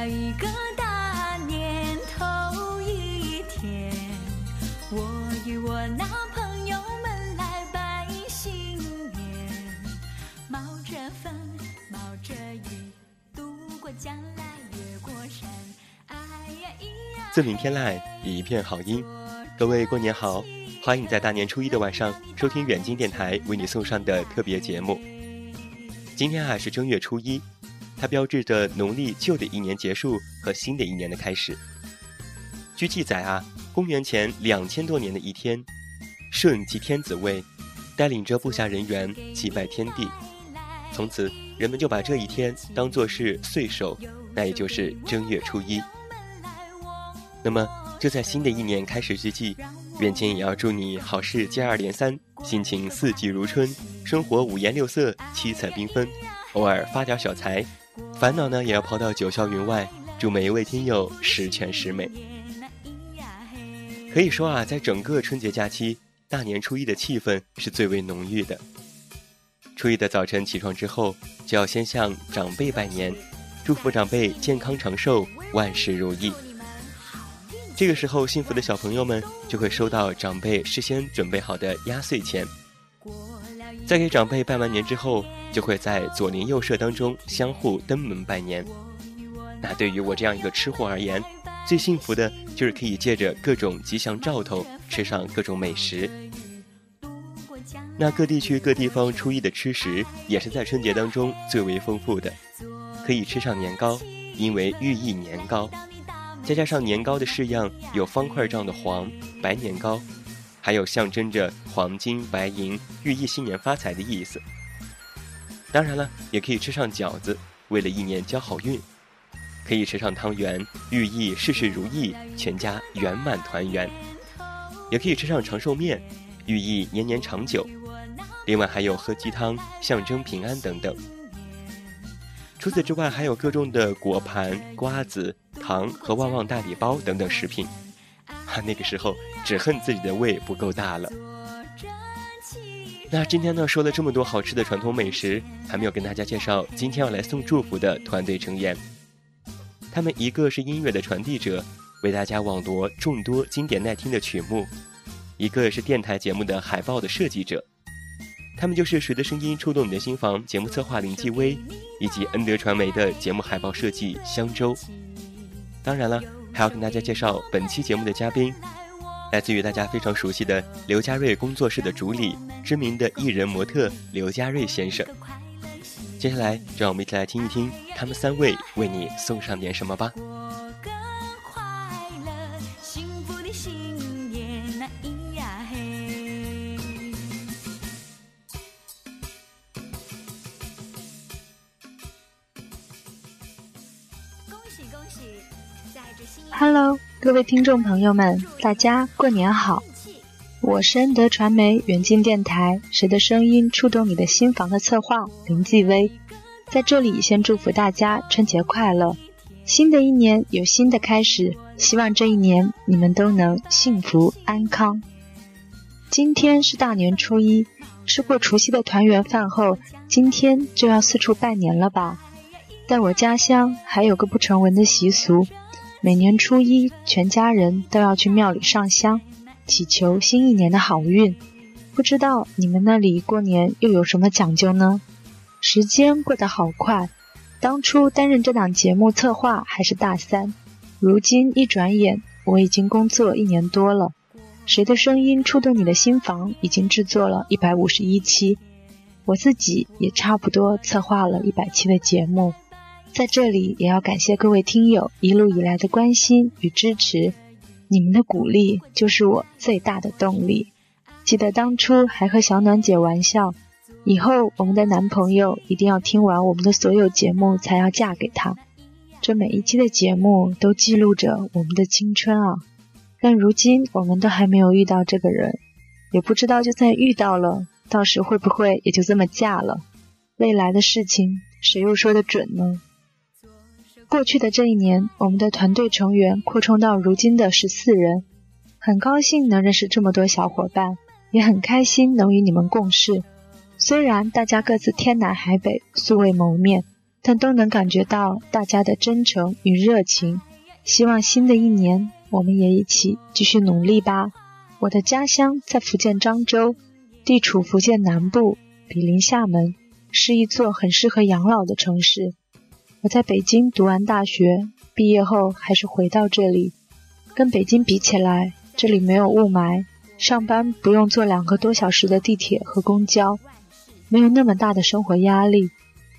了一个大年头一天，我与我那朋友们来拜新年，冒着风，冒着雨，渡过江来，越过山。哎呀咿呀，自鸣天籁，一片好音。各位过年好，欢迎你在大年初一的晚上收听远近电台为你送上的特别节目。今天啊是正月初一，它标志着农历旧的一年结束和新的一年的开始。据记载啊，公元前两千多年的一天，舜即天子位，带领着部下人员祭拜天地，从此人们就把这一天当作是岁首，那也就是正月初一。那么。就在新的一年开始之际，远近也要祝你好事接二连三，心情四季如春，生活五颜六色，七彩缤纷，偶尔发点小财，烦恼呢也要抛到九霄云外。祝每一位听友十全十美。可以说啊，在整个春节假期，大年初一的气氛是最为浓郁的。初一的早晨起床之后，就要先向长辈拜年，祝福长辈健康长寿，万事如意。这个时候，幸福的小朋友们就会收到长辈事先准备好的压岁钱。在给长辈拜完年之后，就会在左邻右舍当中相互登门拜年。那对于我这样一个吃货而言，最幸福的就是可以借着各种吉祥兆头吃上各种美食。那各地区各地方初一的吃食也是在春节当中最为丰富的，可以吃上年糕，因为寓意年糕。再加上年糕的式样有方块状的黄白年糕，还有象征着黄金白银，寓意新年发财的意思。当然了，也可以吃上饺子，为了一年交好运；可以吃上汤圆，寓意事事如意，全家圆满团圆；也可以吃上长寿面，寓意年年长久。另外还有喝鸡汤，象征平安等等。除此之外，还有各种的果盘、瓜子、糖和旺旺大礼包等等食品。他，那个时候只恨自己的胃不够大了。那今天呢，说了这么多好吃的传统美食，还没有跟大家介绍今天要来送祝福的团队成员。他们一个是音乐的传递者，为大家网罗众多经典耐听的曲目；一个是电台节目的海报的设计者。他们就是《谁的声音触动你的心房》节目策划林继威，以及恩德传媒的节目海报设计香洲。当然了，还要跟大家介绍本期节目的嘉宾，来自于大家非常熟悉的刘家瑞工作室的主理，知名的艺人模特刘家瑞先生。接下来，让我们一起来听一听他们三位为你送上点什么吧。各位听众朋友们，大家过年好！我是恩德传媒远近电台《谁的声音触动你的心房》的策划林继威，在这里先祝福大家春节快乐！新的一年有新的开始，希望这一年你们都能幸福安康。今天是大年初一，吃过除夕的团圆饭后，今天就要四处拜年了吧？在我家乡还有个不成文的习俗。每年初一，全家人都要去庙里上香，祈求新一年的好运。不知道你们那里过年又有什么讲究呢？时间过得好快，当初担任这档节目策划还是大三，如今一转眼我已经工作一年多了。谁的声音触动你的心房？已经制作了一百五十一期，我自己也差不多策划了一百期的节目。在这里也要感谢各位听友一路以来的关心与支持，你们的鼓励就是我最大的动力。记得当初还和小暖姐玩笑，以后我们的男朋友一定要听完我们的所有节目才要嫁给他。这每一期的节目都记录着我们的青春啊！但如今我们都还没有遇到这个人，也不知道就算遇到了，到时会不会也就这么嫁了？未来的事情谁又说得准呢？过去的这一年，我们的团队成员扩充到如今的十四人，很高兴能认识这么多小伙伴，也很开心能与你们共事。虽然大家各自天南海北，素未谋面，但都能感觉到大家的真诚与热情。希望新的一年，我们也一起继续努力吧。我的家乡在福建漳州，地处福建南部，毗邻厦门，是一座很适合养老的城市。我在北京读完大学，毕业后还是回到这里。跟北京比起来，这里没有雾霾，上班不用坐两个多小时的地铁和公交，没有那么大的生活压力。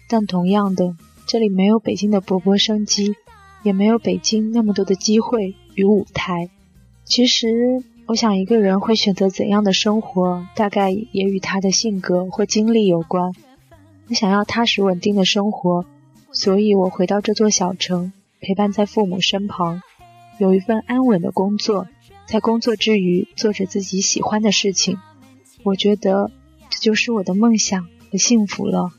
但同样的，这里没有北京的勃勃生机，也没有北京那么多的机会与舞台。其实。我想，一个人会选择怎样的生活，大概也与他的性格或经历有关。我想要踏实稳定的生活，所以我回到这座小城，陪伴在父母身旁，有一份安稳的工作，在工作之余做着自己喜欢的事情。我觉得这就是我的梦想和幸福了。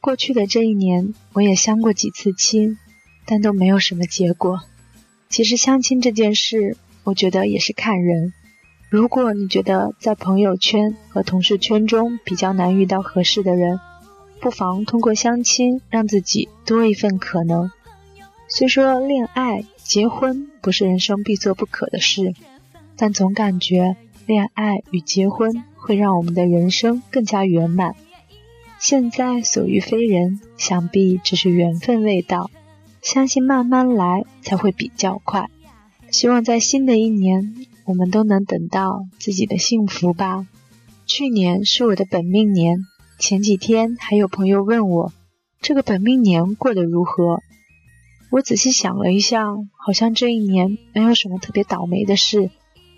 过去的这一年，我也相过几次亲，但都没有什么结果。其实相亲这件事。我觉得也是看人。如果你觉得在朋友圈和同事圈中比较难遇到合适的人，不妨通过相亲让自己多一份可能。虽说恋爱、结婚不是人生必做不可的事，但总感觉恋爱与结婚会让我们的人生更加圆满。现在所遇非人，想必只是缘分未到，相信慢慢来才会比较快。希望在新的一年，我们都能等到自己的幸福吧。去年是我的本命年，前几天还有朋友问我，这个本命年过得如何？我仔细想了一下，好像这一年没有什么特别倒霉的事，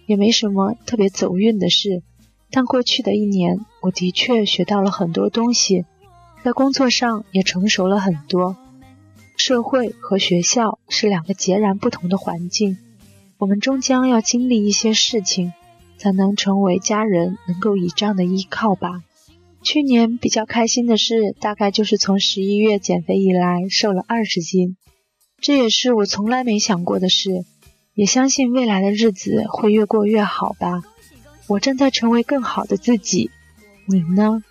也没什么特别走运的事。但过去的一年，我的确学到了很多东西，在工作上也成熟了很多。社会和学校是两个截然不同的环境。我们终将要经历一些事情，才能成为家人能够倚仗的依靠吧。去年比较开心的事，大概就是从十一月减肥以来瘦了二十斤，这也是我从来没想过的事。也相信未来的日子会越过越好吧。我正在成为更好的自己，你呢？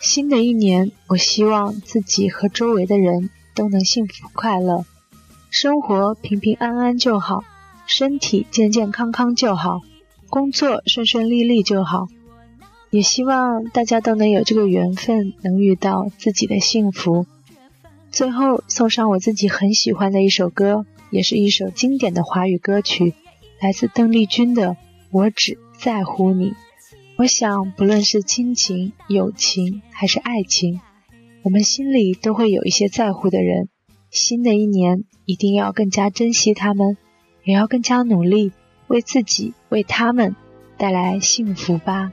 新的一年，我希望自己和周围的人都能幸福快乐，生活平平安安就好。身体健健康康就好，工作顺顺利利就好，也希望大家都能有这个缘分，能遇到自己的幸福。最后送上我自己很喜欢的一首歌，也是一首经典的华语歌曲，来自邓丽君的《我只在乎你》。我想，不论是亲情、友情还是爱情，我们心里都会有一些在乎的人。新的一年，一定要更加珍惜他们。也要更加努力，为自己、为他们带来幸福吧。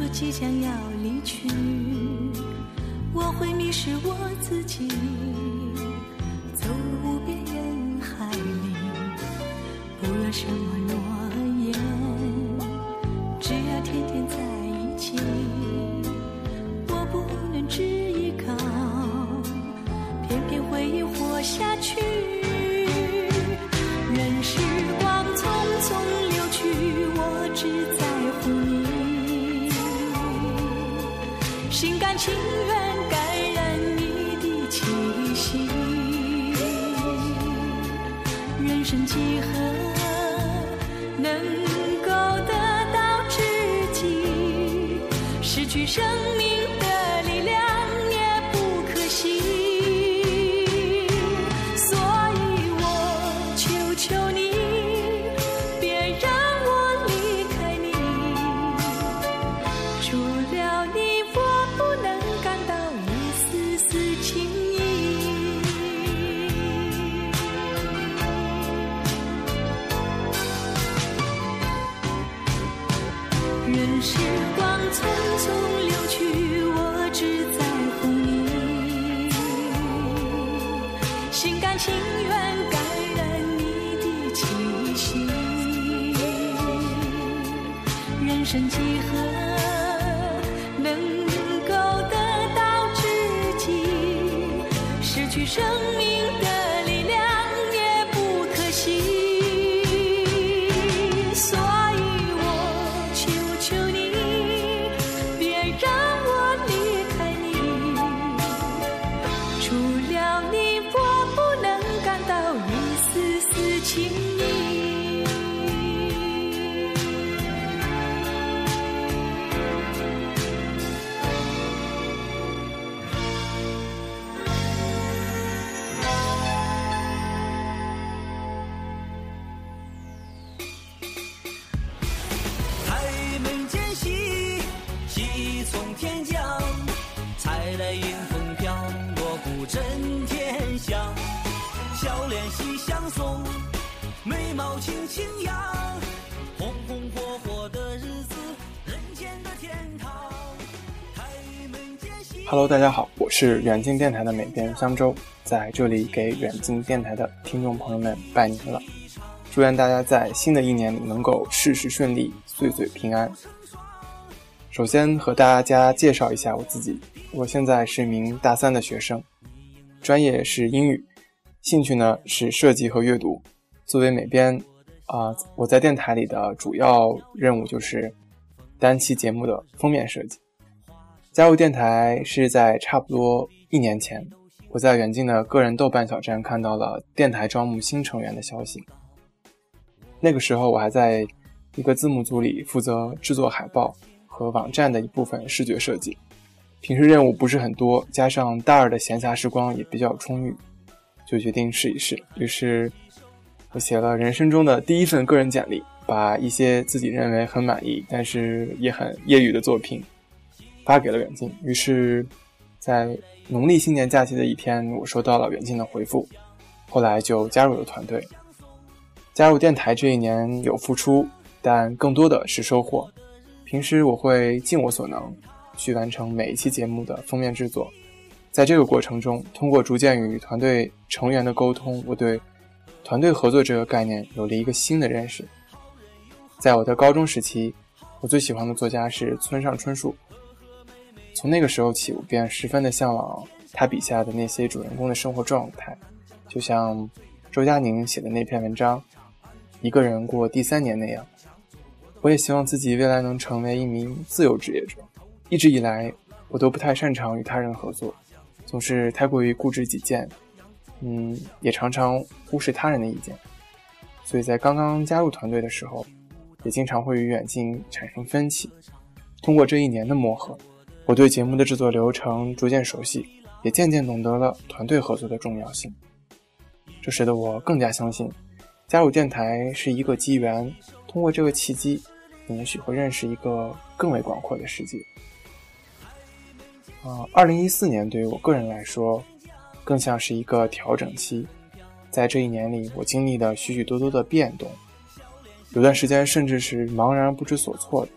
说即将要离去，我会迷失我自己，轻轻扬，红红火火的日子，人间的天堂。开门见喜。Hello，大家好，我是远近电台的美编香洲，在这里给远近电台的听众朋友们拜年了，祝愿大家在新的一年里能够事事顺利，岁岁平安。首先和大家介绍一下我自己，我现在是一名大三的学生，专业是英语，兴趣呢是设计和阅读。作为美编，啊、我在电台里的主要任务就是单期节目的封面设计。加入电台是在差不多一年前，我在远近的个人豆瓣小站看到了电台招募新成员的消息。那个时候我还在一个字幕组里负责制作海报和网站的一部分视觉设计。平时任务不是很多，加上大二的闲暇时光也比较充裕，就决定试一试。于是，我写了人生中的第一份个人简历，把一些自己认为很满意，但是也很业余的作品发给了远近。于是，在农历新年假期的一天，我收到了远近的回复，后来就加入了团队。加入电台这一年有付出，但更多的是收获。平时我会尽我所能去完成每一期节目的封面制作。在这个过程中，通过逐渐与团队成员的沟通，我对团队合作这个概念有了一个新的认识。在我的高中时期，我最喜欢的作家是村上春树。从那个时候起，我便十分的向往他笔下的那些主人公的生活状态，就像周佳宁写的那篇文章《一个人过第三年》那样。我也希望自己未来能成为一名自由职业者。一直以来，我都不太擅长与他人合作，总是太过于固执己见，嗯，也常常忽视他人的意见。所以在刚刚加入团队的时候，也经常会与远近产生分歧。通过这一年的磨合，我对节目的制作流程逐渐熟悉，也渐渐懂得了团队合作的重要性。这使得我更加相信，加入电台是一个机缘，通过这个契机，你也许会认识一个更为广阔的世界。啊、二零一四年对于我个人来说，更像是一个调整期。在这一年里，我经历了许许多多的变动，有段时间甚至是茫然不知所措的。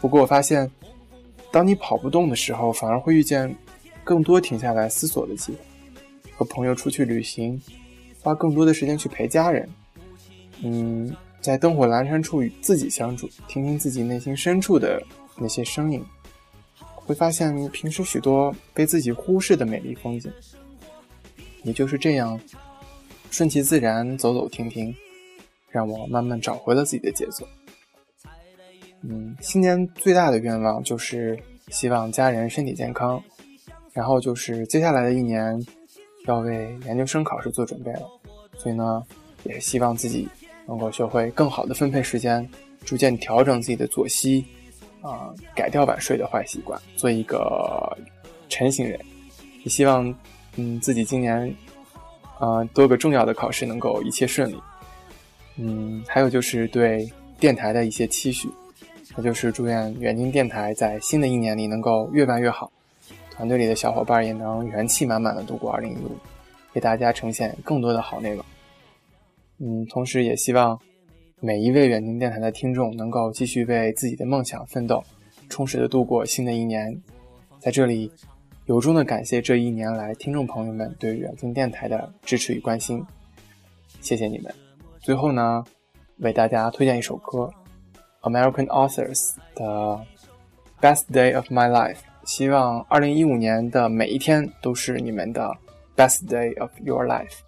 不过我发现，当你跑不动的时候，反而会遇见更多停下来思索的机会，和朋友出去旅行，花更多的时间去陪家人。嗯，在灯火阑珊处与自己相处，听听自己内心深处的那些声音，会发现平时许多被自己忽视的美丽风景。也就是这样，顺其自然，走走停停，让我慢慢找回了自己的节奏。嗯，新年最大的愿望就是希望家人身体健康，然后就是接下来的一年要为研究生考试做准备了，所以呢，也希望自己。能够学会更好的分配时间，逐渐调整自己的作息，啊，改掉晚睡的坏习惯，做一个晨型人。也希望，嗯，自己今年，啊，多个重要的考试能够一切顺利。嗯，还有就是对电台的一些期许，那就是祝愿远近电台在新的一年里能够越办越好，团队里的小伙伴也能元气满满的度过2015，给大家呈现更多的好内容。嗯，同时也希望每一位远近电台的听众能够继续为自己的梦想奋斗，充实的度过新的一年。在这里，由衷的感谢这一年来听众朋友们对远近电台的支持与关心，谢谢你们。最后呢，为大家推荐一首歌，American Authors 的《Best Day of My Life》。希望2015年的每一天都是你们的 Best Day of Your Life。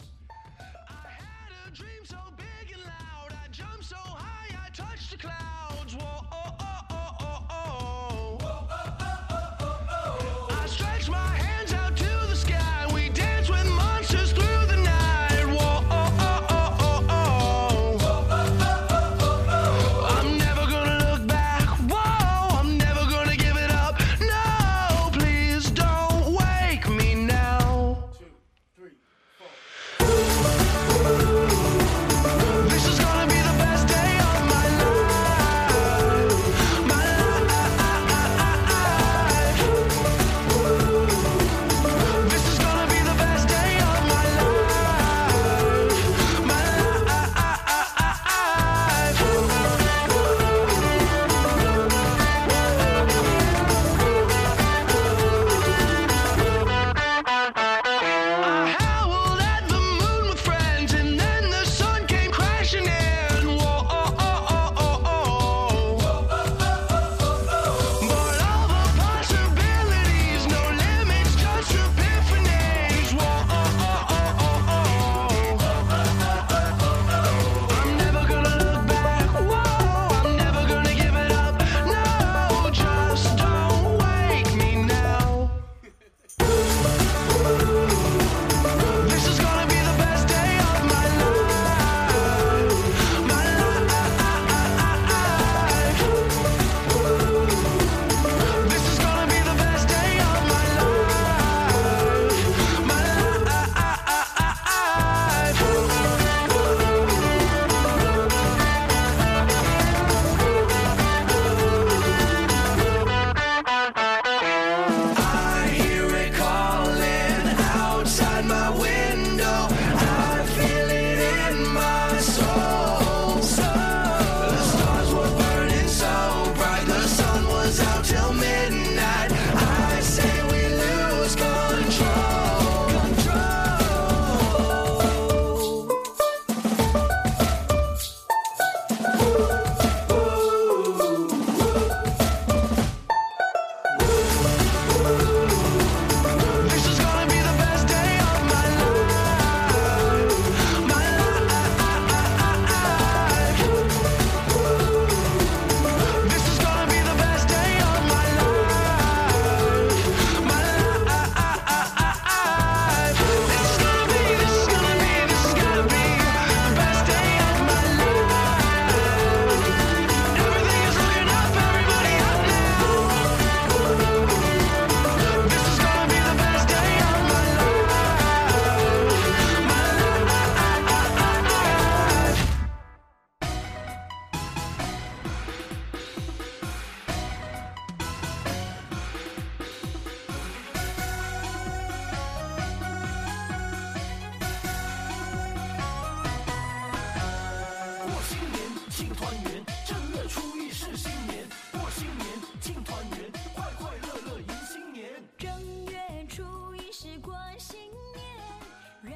新年，过新年，庆团圆，快快乐乐迎新年。正月初一是过新年，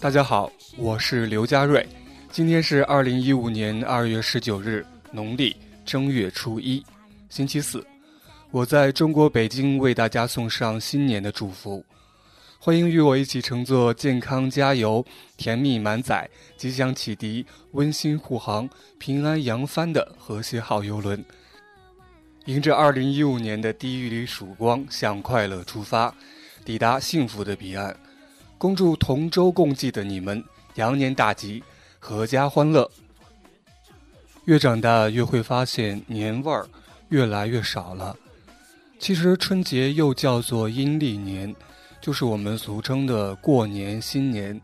大家好，我是刘佳瑞，今天是二零一五年二月十九日，农历正月初一，星期四。我在中国北京为大家送上新年的祝福。欢迎与我一起乘坐健康加油、甜蜜满载、吉祥启迪、温馨护航、平安扬帆的和谐号游轮，迎着二零一五年的第一缕曙光，向快乐出发，抵达幸福的彼岸。恭祝同舟共济的你们羊年大吉，阖家欢乐。越长大越会发现年味儿越来越少了。其实春节又叫做阴历年，就是我们俗称的过年新年。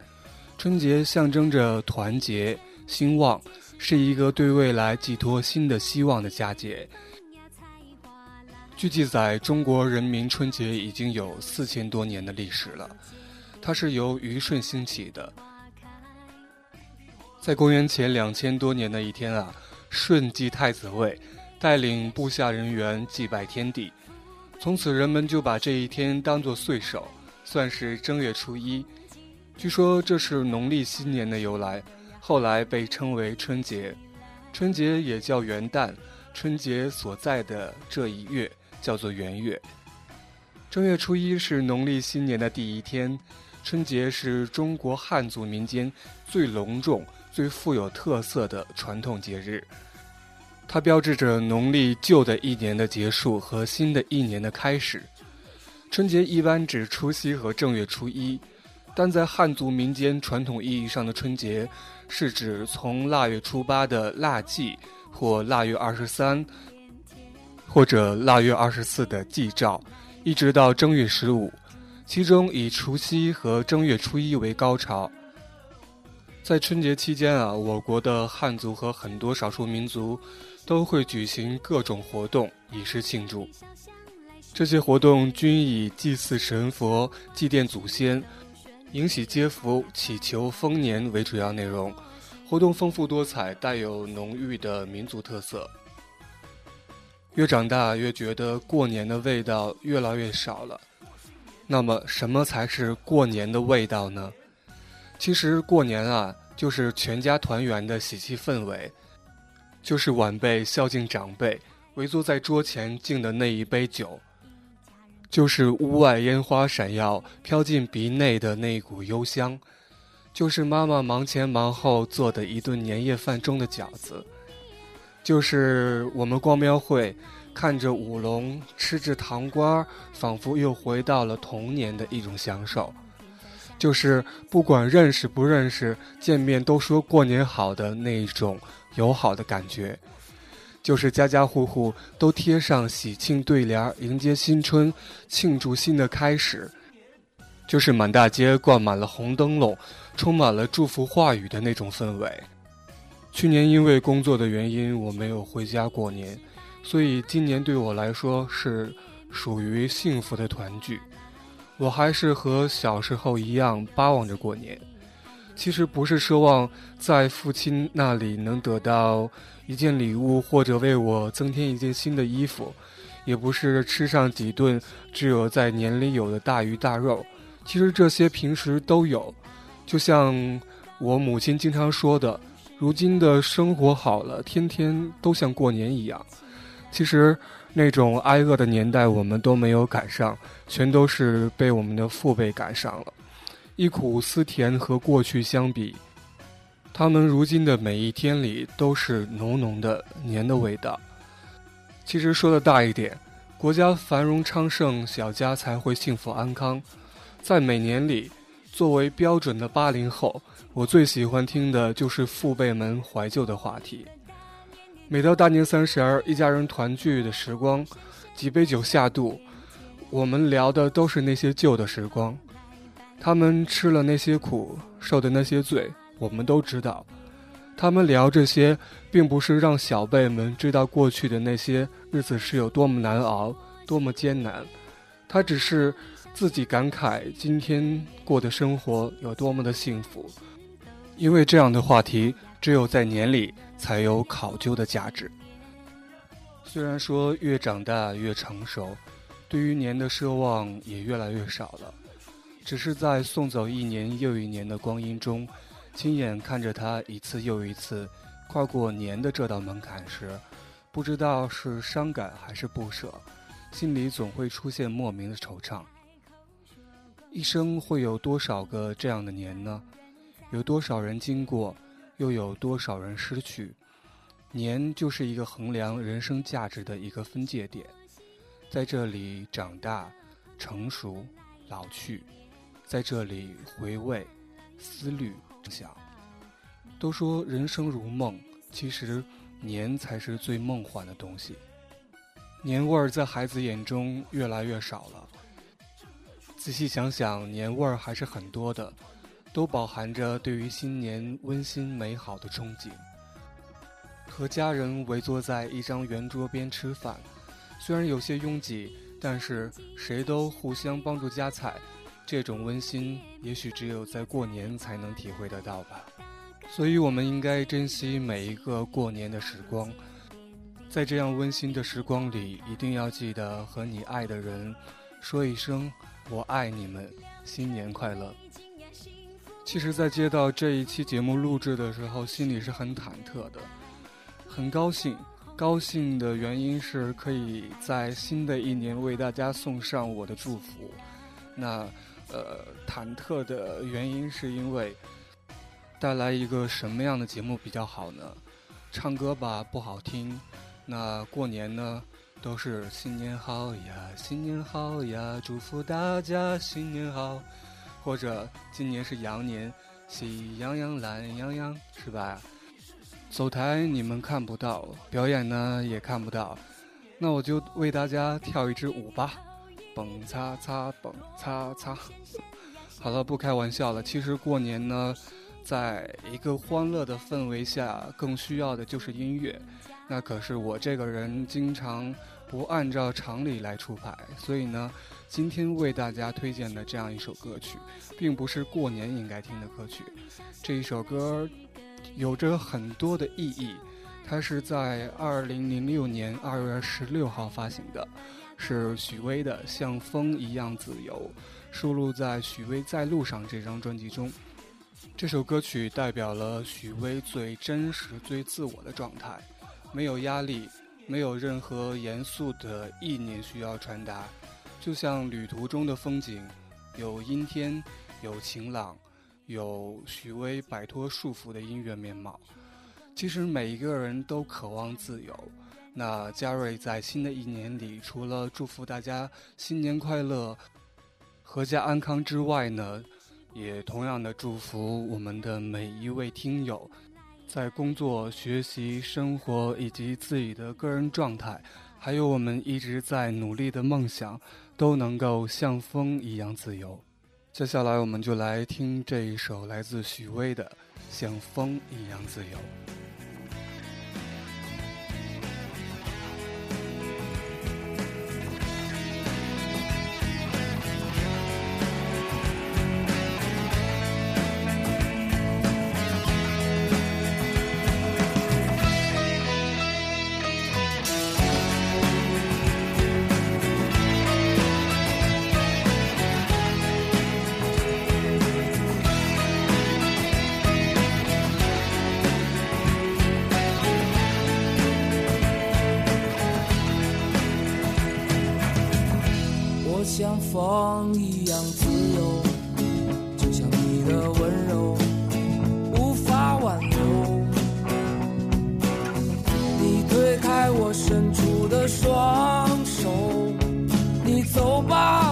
春节象征着团结兴旺，是一个对未来寄托新的希望的佳节。据记载，中国人民春节已经有四千多年的历史了。它是由虞舜兴起的，在公元前两千多年的一天啊，舜继太子位，带领部下人员祭拜天地，从此人们就把这一天当作岁首，算是正月初一。据说这是农历新年的由来，后来被称为春节。春节也叫元旦，春节所在的这一月叫做元月。正月初一是农历新年的第一天。春节是中国汉族民间最隆重、最富有特色的传统节日，它标志着农历旧的一年的结束和新的一年的开始。春节一般指除夕和正月初一，但在汉族民间传统意义上的春节，是指从腊月初八的腊祭，或腊月二十三，或者腊月二十四的祭灶，一直到正月十五。其中以除夕和正月初一为高潮。在春节期间啊，我国的汉族和很多少数民族都会举行各种活动以示庆祝。这些活动均以祭祀神佛、祭奠祖先、迎喜接福、祈求丰年为主要内容。活动丰富多彩，带有浓郁的民族特色。越长大越觉得过年的味道越来越少了。那么，什么才是过年的味道呢？其实，过年啊，就是全家团圆的喜气氛围，就是晚辈孝敬长辈，围坐在桌前敬的那一杯酒，就是屋外烟花闪耀飘进鼻内的那股幽香，就是妈妈忙前忙后做的一顿年夜饭中的饺子，就是我们逛庙会。看着舞龙，吃着糖瓜，仿佛又回到了童年的一种享受。就是不管认识不认识，见面都说过年好的那种友好的感觉。就是家家户户都贴上喜庆对联，迎接新春，庆祝新的开始。就是满大街挂满了红灯笼，充满了祝福话语的那种氛围。去年因为工作的原因，我没有回家过年。所以今年对我来说是属于幸福的团聚，我还是和小时候一样巴望着过年。其实不是奢望在父亲那里能得到一件礼物，或者为我增添一件新的衣服，也不是吃上几顿只有在年里有的大鱼大肉。其实这些平时都有，就像我母亲经常说的：“如今的生活好了，天天都像过年一样。”其实，那种挨饿的年代，我们都没有赶上，全都是被我们的父辈赶上了。忆苦思甜和过去相比，他们如今的每一天里都是浓浓的年的味道。其实说的大一点，国家繁荣昌盛，小家才会幸福安康。在每年里，作为标准的八零后，我最喜欢听的就是父辈们怀旧的话题。每到大年三十儿，一家人团聚的时光，几杯酒下肚，我们聊的都是那些旧的时光。他们吃了那些苦，受的那些罪，我们都知道。他们聊这些，并不是让小辈们知道过去的那些日子是有多么难熬，多么艰难。他只是自己感慨今天过的生活有多么的幸福。因为这样的话题，只有在年里。才有考究的价值。虽然说越长大越成熟，对于年的奢望也越来越少了。只是在送走一年又一年的光阴中，亲眼看着他一次又一次跨过年的这道门槛时，不知道是伤感还是不舍，心里总会出现莫名的惆怅。一生会有多少个这样的年呢？有多少人经过，又有多少人失去？年就是一个衡量人生价值的一个分界点，在这里长大、成熟、老去，在这里回味、思虑、想。都说人生如梦，其实年才是最梦幻的东西。年味儿在孩子眼中越来越少了。仔细想想，年味儿还是很多的，都饱含着对于新年温馨美好的憧憬。和家人围坐在一张圆桌边吃饭，虽然有些拥挤，但是谁都互相帮助夹菜，这种温馨也许只有在过年才能体会得到吧。所以，我们应该珍惜每一个过年的时光，在这样温馨的时光里，一定要记得和你爱的人说一声。我爱你们，新年快乐！其实，在接到这一期节目录制的时候，心里是很忐忑的，很高兴。高兴的原因是可以在新的一年为大家送上我的祝福。那，呃，忐忑的原因是因为带来一个什么样的节目比较好呢？唱歌吧不好听，那过年呢？都是新年好呀，新年好呀，祝福大家新年好。或者今年是羊年，喜羊羊懒羊羊，是吧？走台你们看不到，表演呢也看不到，那我就为大家跳一支舞吧，蹦擦擦，蹦擦擦。好了，不开玩笑了。其实过年呢，在一个欢乐的氛围下，更需要的就是音乐。那可是我这个人经常不按照常理来出牌，所以呢，今天为大家推荐的这样一首歌曲，并不是过年应该听的歌曲。这一首歌有着很多的意义，它是在二零零六年二月十六号发行的，是许巍的《像风一样自由》，收录在许巍在路上这张专辑中。这首歌曲代表了许巍最真实、最自我的状态。没有压力，没有任何严肃的意念需要传达，就像旅途中的风景，有阴天，有晴朗，有许巍摆脱束缚的音乐面貌。其实每一个人都渴望自由。那嘉瑞在新的一年里，除了祝福大家新年快乐、阖家安康之外呢，也同样的祝福我们的每一位听友。在工作、学习、生活以及自己的个人状态，还有我们一直在努力的梦想，都能够像风一样自由。接下来，我们就来听这一首来自许巍的《像风一样自由》。我像风一样自由，就像你的温柔无法挽留。你推开我伸出的双手，你走吧。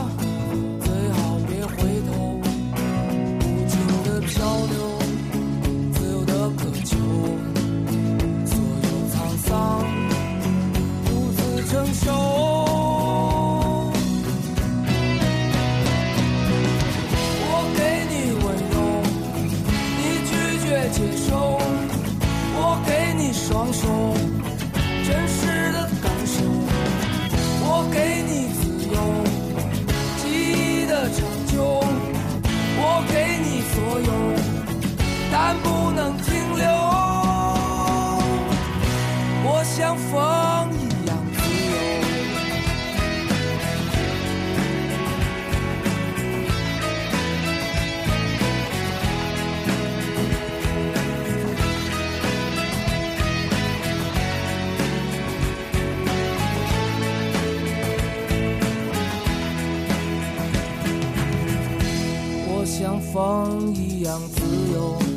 像风一样自由我像风一样自由。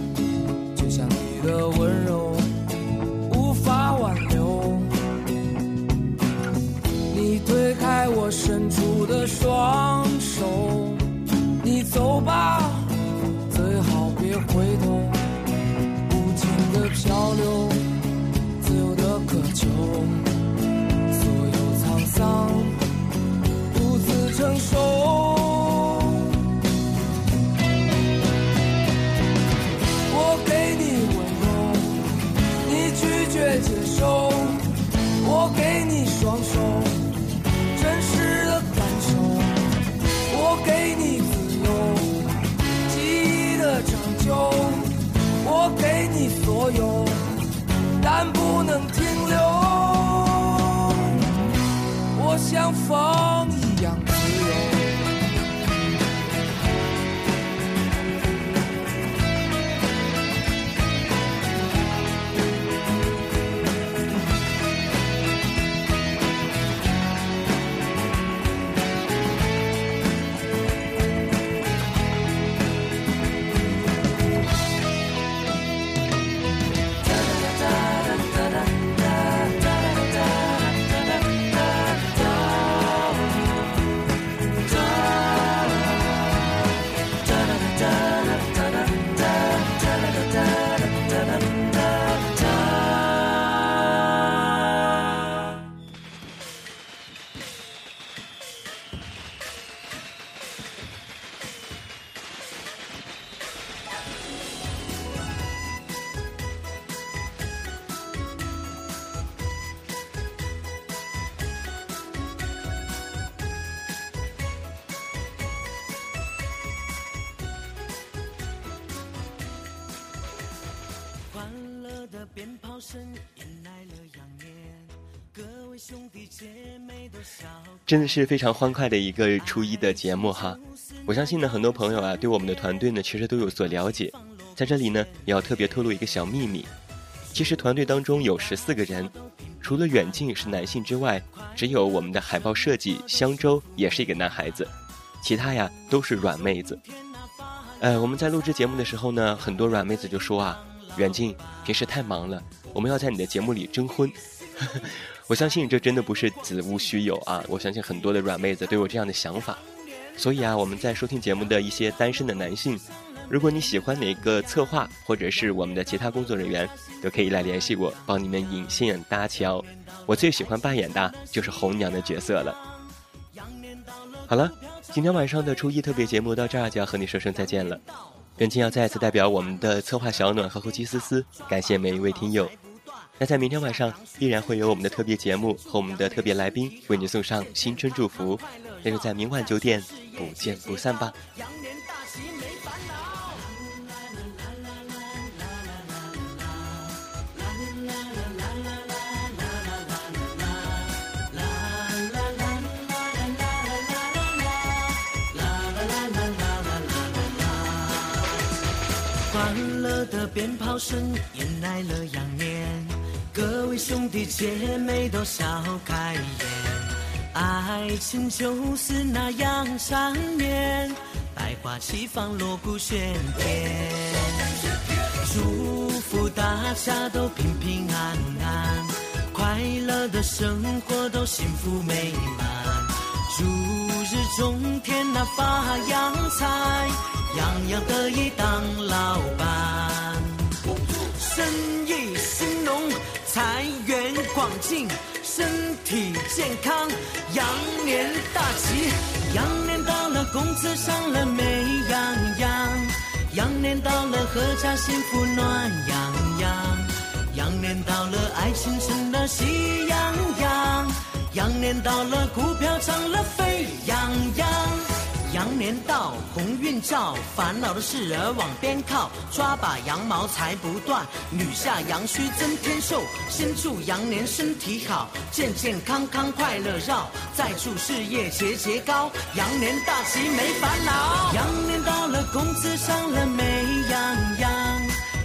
回头。无尽的漂流，但不能停留。我像风一样自由。鞭炮声引来了羊年，各位兄弟姐妹都笑。真的是非常欢快的一个初一的节目哈。我相信呢，很多朋友啊，对我们的团队呢，其实都有所了解。在这里呢，也要特别透露一个小秘密，其实团队当中有十四个人，除了远近是男性之外，只有我们的海报设计香洲也是一个男孩子，其他呀都是软妹子。呃，我们在录制节目的时候呢，很多软妹子就说啊，远近平时太忙了，我们要在你的节目里征婚。我相信这真的不是子无虚有啊！我相信很多的软妹子都有这样的想法，所以啊，我们在收听节目的一些单身的男性，如果你喜欢哪个策划或者是我们的其他工作人员，都可以来联系我，帮你们引线搭桥。我最喜欢扮演的就是红娘的角色了。好了，今天晚上的初一特别节目到这儿就要和你说声再见了。本期要再次代表我们的策划小暖和后期思思，感谢每一位听友。那在明天晚上依然会有我们的特别节目和我们的特别来宾为您送上新春祝福，那就在明晚九点不见不散吧。鞭炮声迎来了羊年，各位兄弟姐妹都笑开颜，爱情就是那样缠绵，百花齐放，锣鼓喧天。祝福大家都平平安安，快乐的生活都幸福美满。祝日中天那发洋财，样样得意当老板。生意兴隆，财源广进，身体健康，羊年大吉。羊年到了，工资上了美羊羊，羊年到了，阖家幸福暖洋洋，羊年到了，爱情成了喜洋洋，羊年到了，股票涨了沸洋洋。羊年到，鸿运照，烦恼的事儿往边靠，抓把羊毛才不断，女下阳虚增添寿。先祝羊年身体好，健健康康快乐绕，再祝事业节节高，羊年大吉没烦恼。羊年到了，工资上了美羊羊，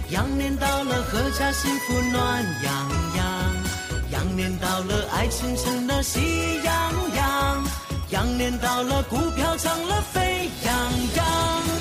羊年到了，阖家幸福暖洋洋，羊年到了，爱情成了喜洋洋。羊年到了，股票涨了沸羊羊。